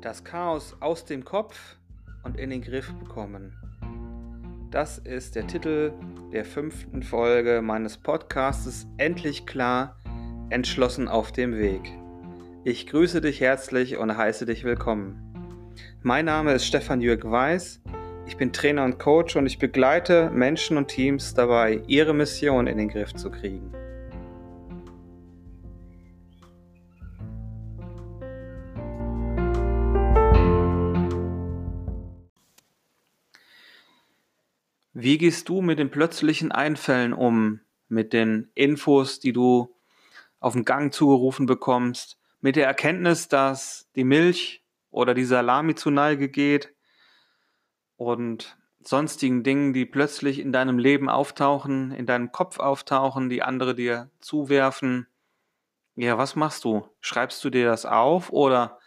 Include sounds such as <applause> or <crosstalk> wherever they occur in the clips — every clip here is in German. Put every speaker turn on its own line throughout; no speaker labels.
Das Chaos aus dem Kopf und in den Griff bekommen. Das ist der Titel der fünften Folge meines Podcastes Endlich klar, entschlossen auf dem Weg. Ich grüße dich herzlich und heiße dich willkommen. Mein Name ist Stefan Jürg Weiß. Ich bin Trainer und Coach und ich begleite Menschen und Teams dabei, ihre Mission in den Griff zu kriegen. Wie gehst du mit den plötzlichen Einfällen um, mit den Infos, die du auf dem Gang zugerufen bekommst, mit der Erkenntnis, dass die Milch oder die Salami zu Neige geht und sonstigen Dingen, die plötzlich in deinem Leben auftauchen, in deinem Kopf auftauchen, die andere dir zuwerfen. Ja, was machst du? Schreibst du dir das auf oder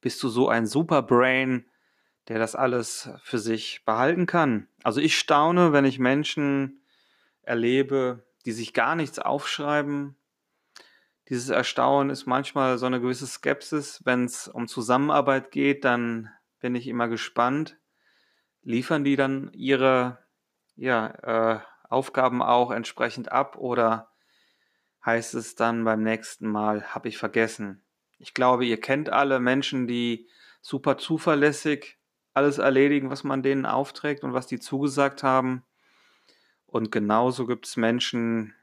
bist du so ein Superbrain, der das alles für sich behalten kann. Also ich staune, wenn ich Menschen erlebe, die sich gar nichts aufschreiben. Dieses Erstaunen ist manchmal so eine gewisse Skepsis. Wenn es um Zusammenarbeit geht, dann bin ich immer gespannt. Liefern die dann ihre ja, äh, Aufgaben auch entsprechend ab oder heißt es dann beim nächsten Mal, habe ich vergessen? Ich glaube, ihr kennt alle Menschen, die super zuverlässig alles erledigen, was man denen aufträgt und was die zugesagt haben. Und genauso gibt es Menschen,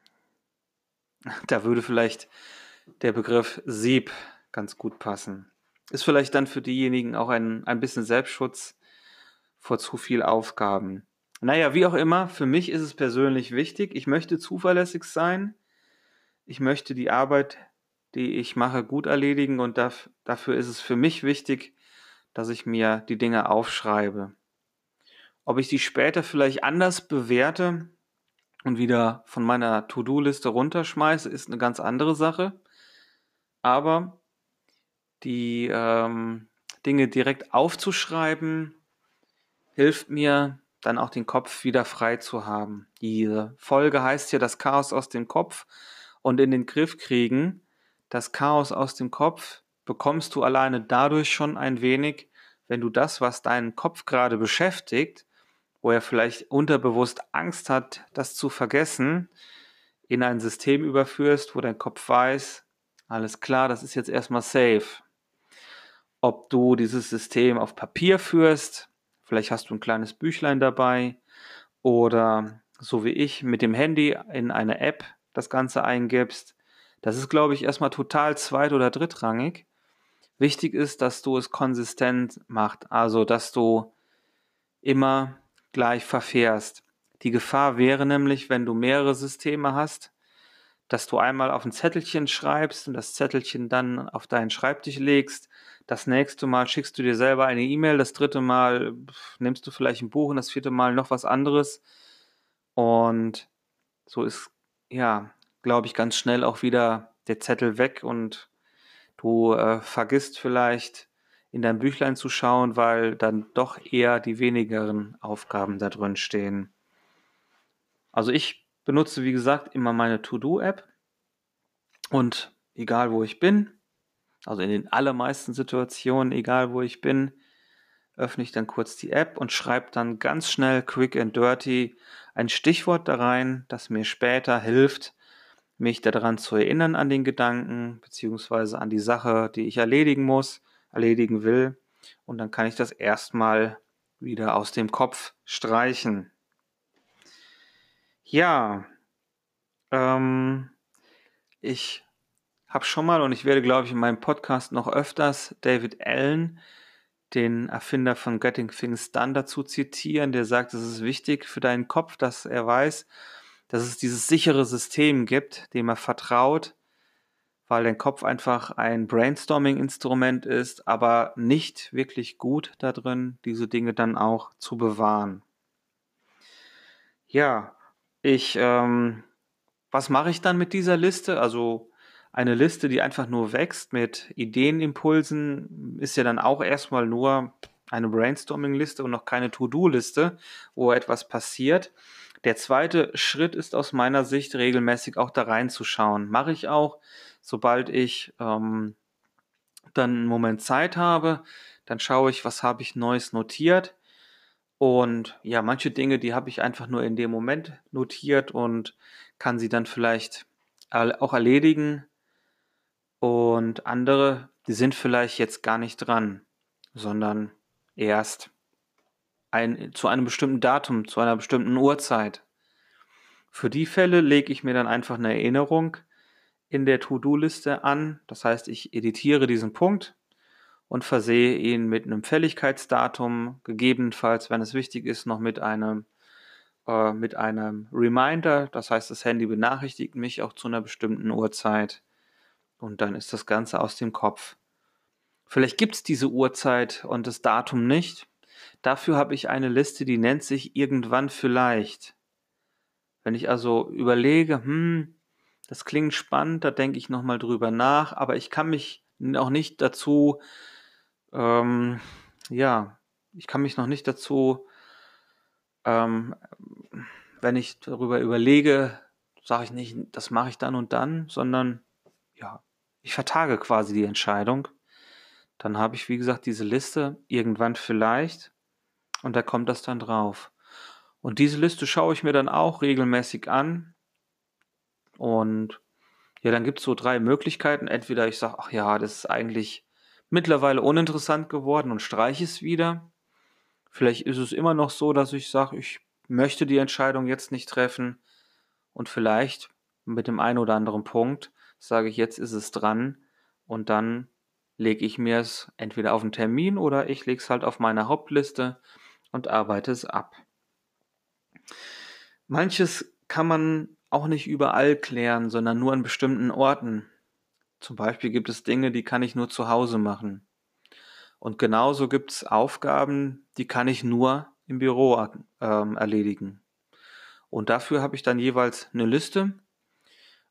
<laughs> da würde vielleicht der Begriff Sieb ganz gut passen. Ist vielleicht dann für diejenigen auch ein, ein bisschen Selbstschutz vor zu viel Aufgaben. Naja, wie auch immer, für mich ist es persönlich wichtig. Ich möchte zuverlässig sein. Ich möchte die Arbeit, die ich mache, gut erledigen und dafür ist es für mich wichtig, dass ich mir die Dinge aufschreibe. Ob ich die später vielleicht anders bewerte und wieder von meiner To-Do-Liste runterschmeiße, ist eine ganz andere Sache. Aber die ähm, Dinge direkt aufzuschreiben, hilft mir dann auch den Kopf wieder frei zu haben. Die Folge heißt ja das Chaos aus dem Kopf und in den Griff kriegen. Das Chaos aus dem Kopf bekommst du alleine dadurch schon ein wenig, wenn du das, was deinen Kopf gerade beschäftigt, wo er vielleicht unterbewusst Angst hat, das zu vergessen, in ein System überführst, wo dein Kopf weiß, alles klar, das ist jetzt erstmal safe. Ob du dieses System auf Papier führst, vielleicht hast du ein kleines Büchlein dabei oder so wie ich mit dem Handy in eine App das Ganze eingibst, das ist, glaube ich, erstmal total zweit- oder drittrangig. Wichtig ist, dass du es konsistent machst, also dass du immer gleich verfährst. Die Gefahr wäre nämlich, wenn du mehrere Systeme hast, dass du einmal auf ein Zettelchen schreibst und das Zettelchen dann auf deinen Schreibtisch legst. Das nächste Mal schickst du dir selber eine E-Mail, das dritte Mal nimmst du vielleicht ein Buch und das vierte Mal noch was anderes. Und so ist, ja, glaube ich, ganz schnell auch wieder der Zettel weg und Du äh, vergisst vielleicht in dein Büchlein zu schauen, weil dann doch eher die wenigeren Aufgaben da drin stehen. Also ich benutze, wie gesagt, immer meine To-Do-App und egal wo ich bin, also in den allermeisten Situationen, egal wo ich bin, öffne ich dann kurz die App und schreibe dann ganz schnell, quick and dirty, ein Stichwort da rein, das mir später hilft, mich daran zu erinnern an den Gedanken, beziehungsweise an die Sache, die ich erledigen muss, erledigen will. Und dann kann ich das erstmal wieder aus dem Kopf streichen. Ja, ähm, ich habe schon mal und ich werde, glaube ich, in meinem Podcast noch öfters David Allen, den Erfinder von Getting Things Done, dazu zitieren. Der sagt, es ist wichtig für deinen Kopf, dass er weiß, dass es dieses sichere System gibt, dem er vertraut, weil dein Kopf einfach ein Brainstorming-Instrument ist, aber nicht wirklich gut da drin, diese Dinge dann auch zu bewahren. Ja, ich, ähm, was mache ich dann mit dieser Liste? Also eine Liste, die einfach nur wächst mit Ideenimpulsen, ist ja dann auch erstmal nur eine Brainstorming-Liste und noch keine To-Do-Liste, wo etwas passiert. Der zweite Schritt ist aus meiner Sicht regelmäßig auch da reinzuschauen. Mache ich auch, sobald ich ähm, dann einen Moment Zeit habe, Dann schaue ich, was habe ich Neues notiert. Und ja, manche Dinge, die habe ich einfach nur in dem Moment notiert und kann sie dann vielleicht auch erledigen. Und andere, die sind vielleicht jetzt gar nicht dran, sondern erst ein, zu einem bestimmten Datum, zu einer bestimmten Uhrzeit. Für die Fälle lege ich mir dann einfach eine Erinnerung in der To-Do-Liste an. Das heißt, ich editiere diesen Punkt und versehe ihn mit einem Fälligkeitsdatum, gegebenenfalls, wenn es wichtig ist, noch mit einem, äh, mit einem Reminder. Das heißt, das Handy benachrichtigt mich auch zu einer bestimmten Uhrzeit und dann ist das Ganze aus dem Kopf. Vielleicht gibt es diese Uhrzeit und das Datum nicht. Dafür habe ich eine Liste, die nennt sich irgendwann vielleicht. Wenn ich also überlege, hm, das klingt spannend, da denke ich nochmal drüber nach, aber ich kann mich auch nicht dazu, ähm, ja, ich kann mich noch nicht dazu, ähm, wenn ich darüber überlege, sage ich nicht, das mache ich dann und dann, sondern ja, ich vertage quasi die Entscheidung. Dann habe ich, wie gesagt, diese Liste irgendwann vielleicht und da kommt das dann drauf. Und diese Liste schaue ich mir dann auch regelmäßig an. Und ja, dann gibt es so drei Möglichkeiten. Entweder ich sage, ach ja, das ist eigentlich mittlerweile uninteressant geworden und streiche es wieder. Vielleicht ist es immer noch so, dass ich sage, ich möchte die Entscheidung jetzt nicht treffen. Und vielleicht mit dem einen oder anderen Punkt sage ich, jetzt ist es dran. Und dann lege ich mir es entweder auf einen Termin oder ich lege es halt auf meine Hauptliste und arbeite es ab. Manches kann man auch nicht überall klären, sondern nur an bestimmten Orten. Zum Beispiel gibt es Dinge, die kann ich nur zu Hause machen. Und genauso gibt es Aufgaben, die kann ich nur im Büro ähm, erledigen. Und dafür habe ich dann jeweils eine Liste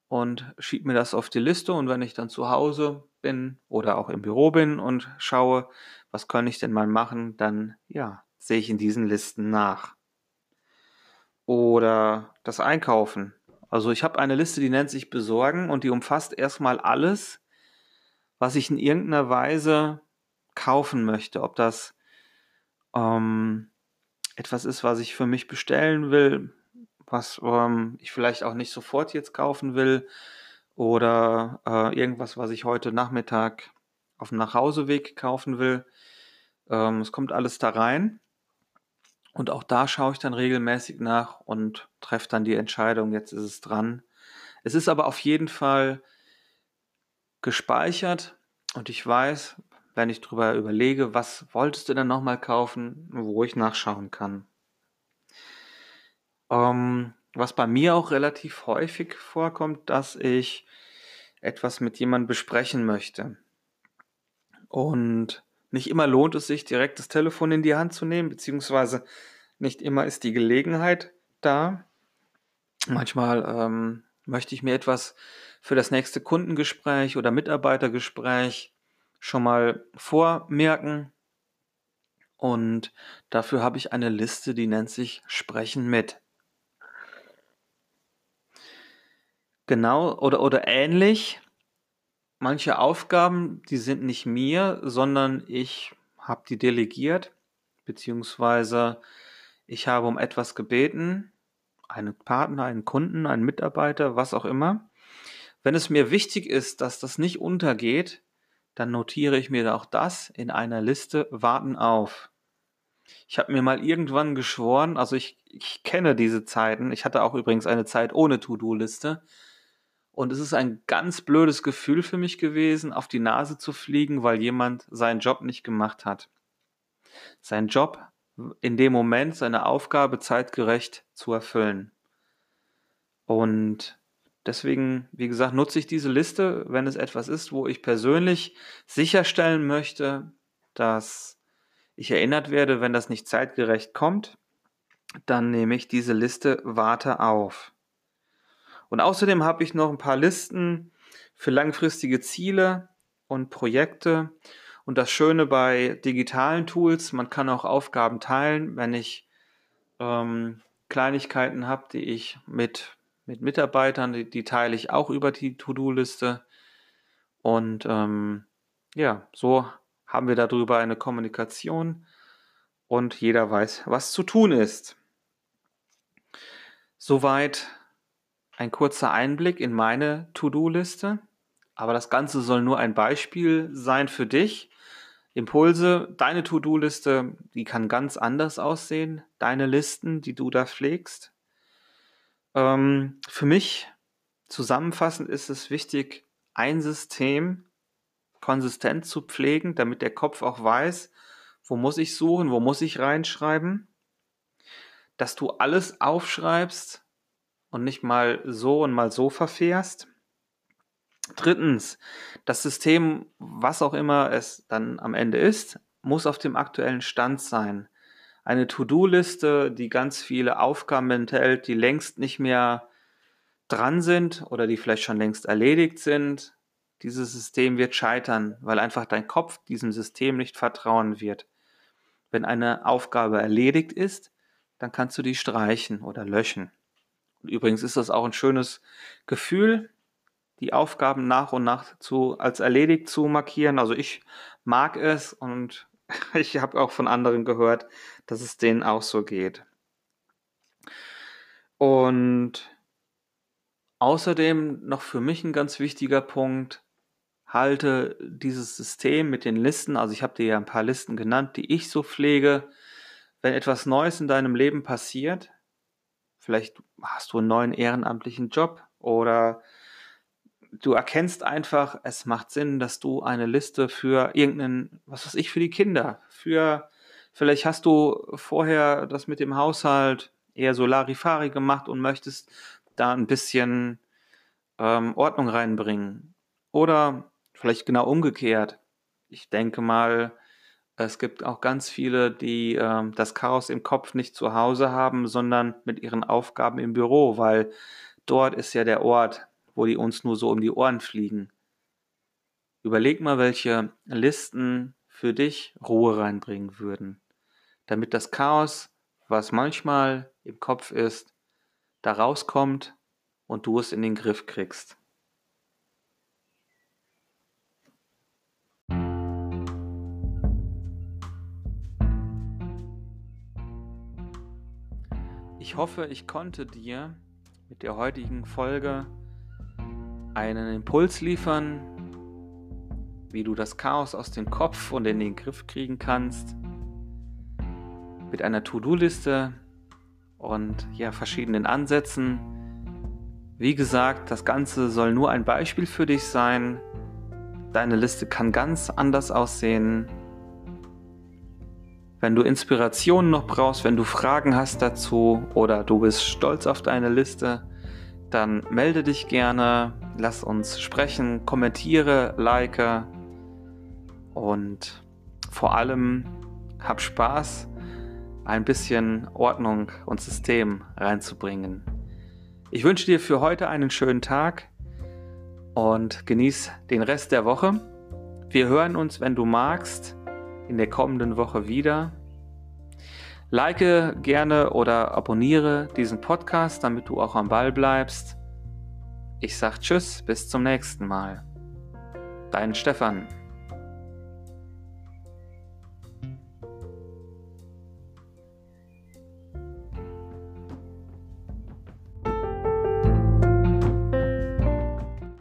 und schiebe mir das auf die Liste. Und wenn ich dann zu Hause bin oder auch im Büro bin und schaue, was kann ich denn mal machen, dann ja, sehe ich in diesen Listen nach. Oder das Einkaufen. Also ich habe eine Liste, die nennt sich Besorgen und die umfasst erstmal alles, was ich in irgendeiner Weise kaufen möchte. Ob das ähm, etwas ist, was ich für mich bestellen will, was ähm, ich vielleicht auch nicht sofort jetzt kaufen will, oder äh, irgendwas, was ich heute Nachmittag auf dem Nachhauseweg kaufen will. Ähm, es kommt alles da rein. Und auch da schaue ich dann regelmäßig nach und treffe dann die Entscheidung, jetzt ist es dran. Es ist aber auf jeden Fall gespeichert und ich weiß, wenn ich drüber überlege, was wolltest du denn nochmal kaufen, wo ich nachschauen kann. Ähm, was bei mir auch relativ häufig vorkommt, dass ich etwas mit jemandem besprechen möchte. Und nicht immer lohnt es sich, direkt das Telefon in die Hand zu nehmen, beziehungsweise nicht immer ist die Gelegenheit da. Manchmal ähm, möchte ich mir etwas für das nächste Kundengespräch oder Mitarbeitergespräch schon mal vormerken. Und dafür habe ich eine Liste, die nennt sich Sprechen mit. Genau oder, oder ähnlich manche Aufgaben, die sind nicht mir, sondern ich habe die delegiert, beziehungsweise ich habe um etwas gebeten, einen Partner, einen Kunden, einen Mitarbeiter, was auch immer. Wenn es mir wichtig ist, dass das nicht untergeht, dann notiere ich mir auch das in einer Liste Warten auf. Ich habe mir mal irgendwann geschworen, also ich, ich kenne diese Zeiten, ich hatte auch übrigens eine Zeit ohne To-Do-Liste, und es ist ein ganz blödes Gefühl für mich gewesen, auf die Nase zu fliegen, weil jemand seinen Job nicht gemacht hat. Sein Job in dem Moment, seine Aufgabe zeitgerecht zu erfüllen. Und deswegen, wie gesagt, nutze ich diese Liste, wenn es etwas ist, wo ich persönlich sicherstellen möchte, dass ich erinnert werde, wenn das nicht zeitgerecht kommt, dann nehme ich diese Liste Warte auf. Und außerdem habe ich noch ein paar Listen für langfristige Ziele und Projekte. Und das Schöne bei digitalen Tools, man kann auch Aufgaben teilen, wenn ich ähm, Kleinigkeiten habe, die ich mit, mit Mitarbeitern, die, die teile ich auch über die To-Do-Liste. Und ähm, ja, so haben wir darüber eine Kommunikation und jeder weiß, was zu tun ist. Soweit ein kurzer Einblick in meine To-Do-Liste. Aber das Ganze soll nur ein Beispiel sein für dich. Impulse, deine To-Do-Liste, die kann ganz anders aussehen. Deine Listen, die du da pflegst. Ähm, für mich zusammenfassend ist es wichtig, ein System konsistent zu pflegen, damit der Kopf auch weiß, wo muss ich suchen, wo muss ich reinschreiben. Dass du alles aufschreibst und nicht mal so und mal so verfährst. Drittens, das System, was auch immer es dann am Ende ist, muss auf dem aktuellen Stand sein. Eine To-Do-Liste, die ganz viele Aufgaben enthält, die längst nicht mehr dran sind oder die vielleicht schon längst erledigt sind, dieses System wird scheitern, weil einfach dein Kopf diesem System nicht vertrauen wird. Wenn eine Aufgabe erledigt ist, dann kannst du die streichen oder löschen. Übrigens ist das auch ein schönes Gefühl, die Aufgaben nach und nach zu, als erledigt zu markieren. Also ich mag es und <laughs> ich habe auch von anderen gehört, dass es denen auch so geht. Und außerdem noch für mich ein ganz wichtiger Punkt, halte dieses System mit den Listen, also ich habe dir ja ein paar Listen genannt, die ich so pflege, wenn etwas Neues in deinem Leben passiert, vielleicht hast du einen neuen ehrenamtlichen Job oder du erkennst einfach, es macht Sinn, dass du eine Liste für irgendeinen, was weiß ich, für die Kinder, für, vielleicht hast du vorher das mit dem Haushalt eher so Larifari gemacht und möchtest da ein bisschen ähm, Ordnung reinbringen. Oder vielleicht genau umgekehrt. Ich denke mal, es gibt auch ganz viele, die ähm, das Chaos im Kopf nicht zu Hause haben, sondern mit ihren Aufgaben im Büro, weil dort ist ja der Ort, wo die uns nur so um die Ohren fliegen. Überleg mal, welche Listen für dich Ruhe reinbringen würden, damit das Chaos, was manchmal im Kopf ist, da rauskommt und du es in den Griff kriegst. Ich hoffe, ich konnte dir mit der heutigen Folge einen Impuls liefern, wie du das Chaos aus dem Kopf und in den Griff kriegen kannst. Mit einer To-Do-Liste und ja, verschiedenen Ansätzen. Wie gesagt, das Ganze soll nur ein Beispiel für dich sein. Deine Liste kann ganz anders aussehen. Wenn du Inspirationen noch brauchst, wenn du Fragen hast dazu oder du bist stolz auf deine Liste, dann melde dich gerne, lass uns sprechen, kommentiere, like und vor allem hab Spaß, ein bisschen Ordnung und System reinzubringen. Ich wünsche dir für heute einen schönen Tag und genieß den Rest der Woche. Wir hören uns, wenn du magst, in der kommenden Woche wieder. Like gerne oder abonniere diesen Podcast, damit du auch am Ball bleibst. Ich sag Tschüss, bis zum nächsten Mal. Dein Stefan.